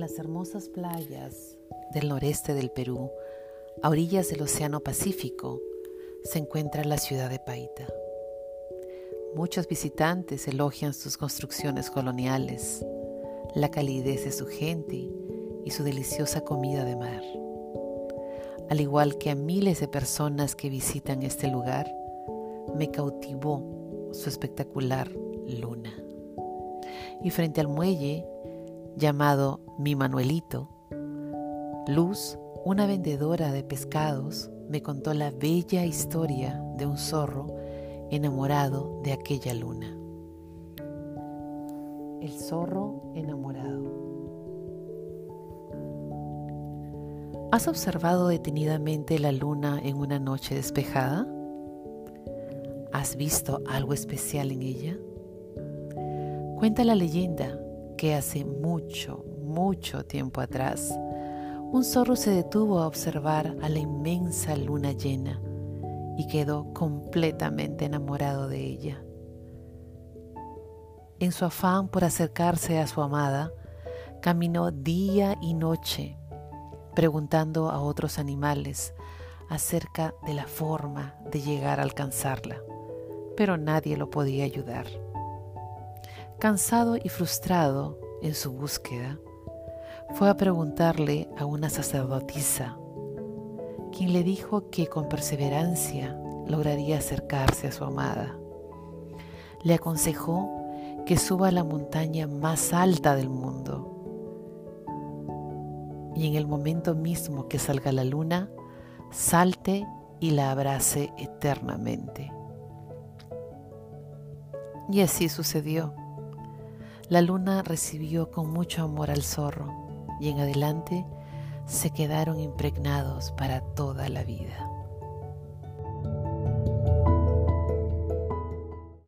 las hermosas playas del noreste del Perú, a orillas del Océano Pacífico, se encuentra la ciudad de Paita. Muchos visitantes elogian sus construcciones coloniales, la calidez de su gente y su deliciosa comida de mar. Al igual que a miles de personas que visitan este lugar, me cautivó su espectacular luna. Y frente al muelle, llamado Mi Manuelito, Luz, una vendedora de pescados, me contó la bella historia de un zorro enamorado de aquella luna. El zorro enamorado. ¿Has observado detenidamente la luna en una noche despejada? ¿Has visto algo especial en ella? Cuenta la leyenda hace mucho, mucho tiempo atrás, un zorro se detuvo a observar a la inmensa luna llena y quedó completamente enamorado de ella. En su afán por acercarse a su amada, caminó día y noche preguntando a otros animales acerca de la forma de llegar a alcanzarla, pero nadie lo podía ayudar. Cansado y frustrado en su búsqueda, fue a preguntarle a una sacerdotisa, quien le dijo que con perseverancia lograría acercarse a su amada. Le aconsejó que suba a la montaña más alta del mundo y en el momento mismo que salga la luna, salte y la abrace eternamente. Y así sucedió. La luna recibió con mucho amor al zorro y en adelante se quedaron impregnados para toda la vida.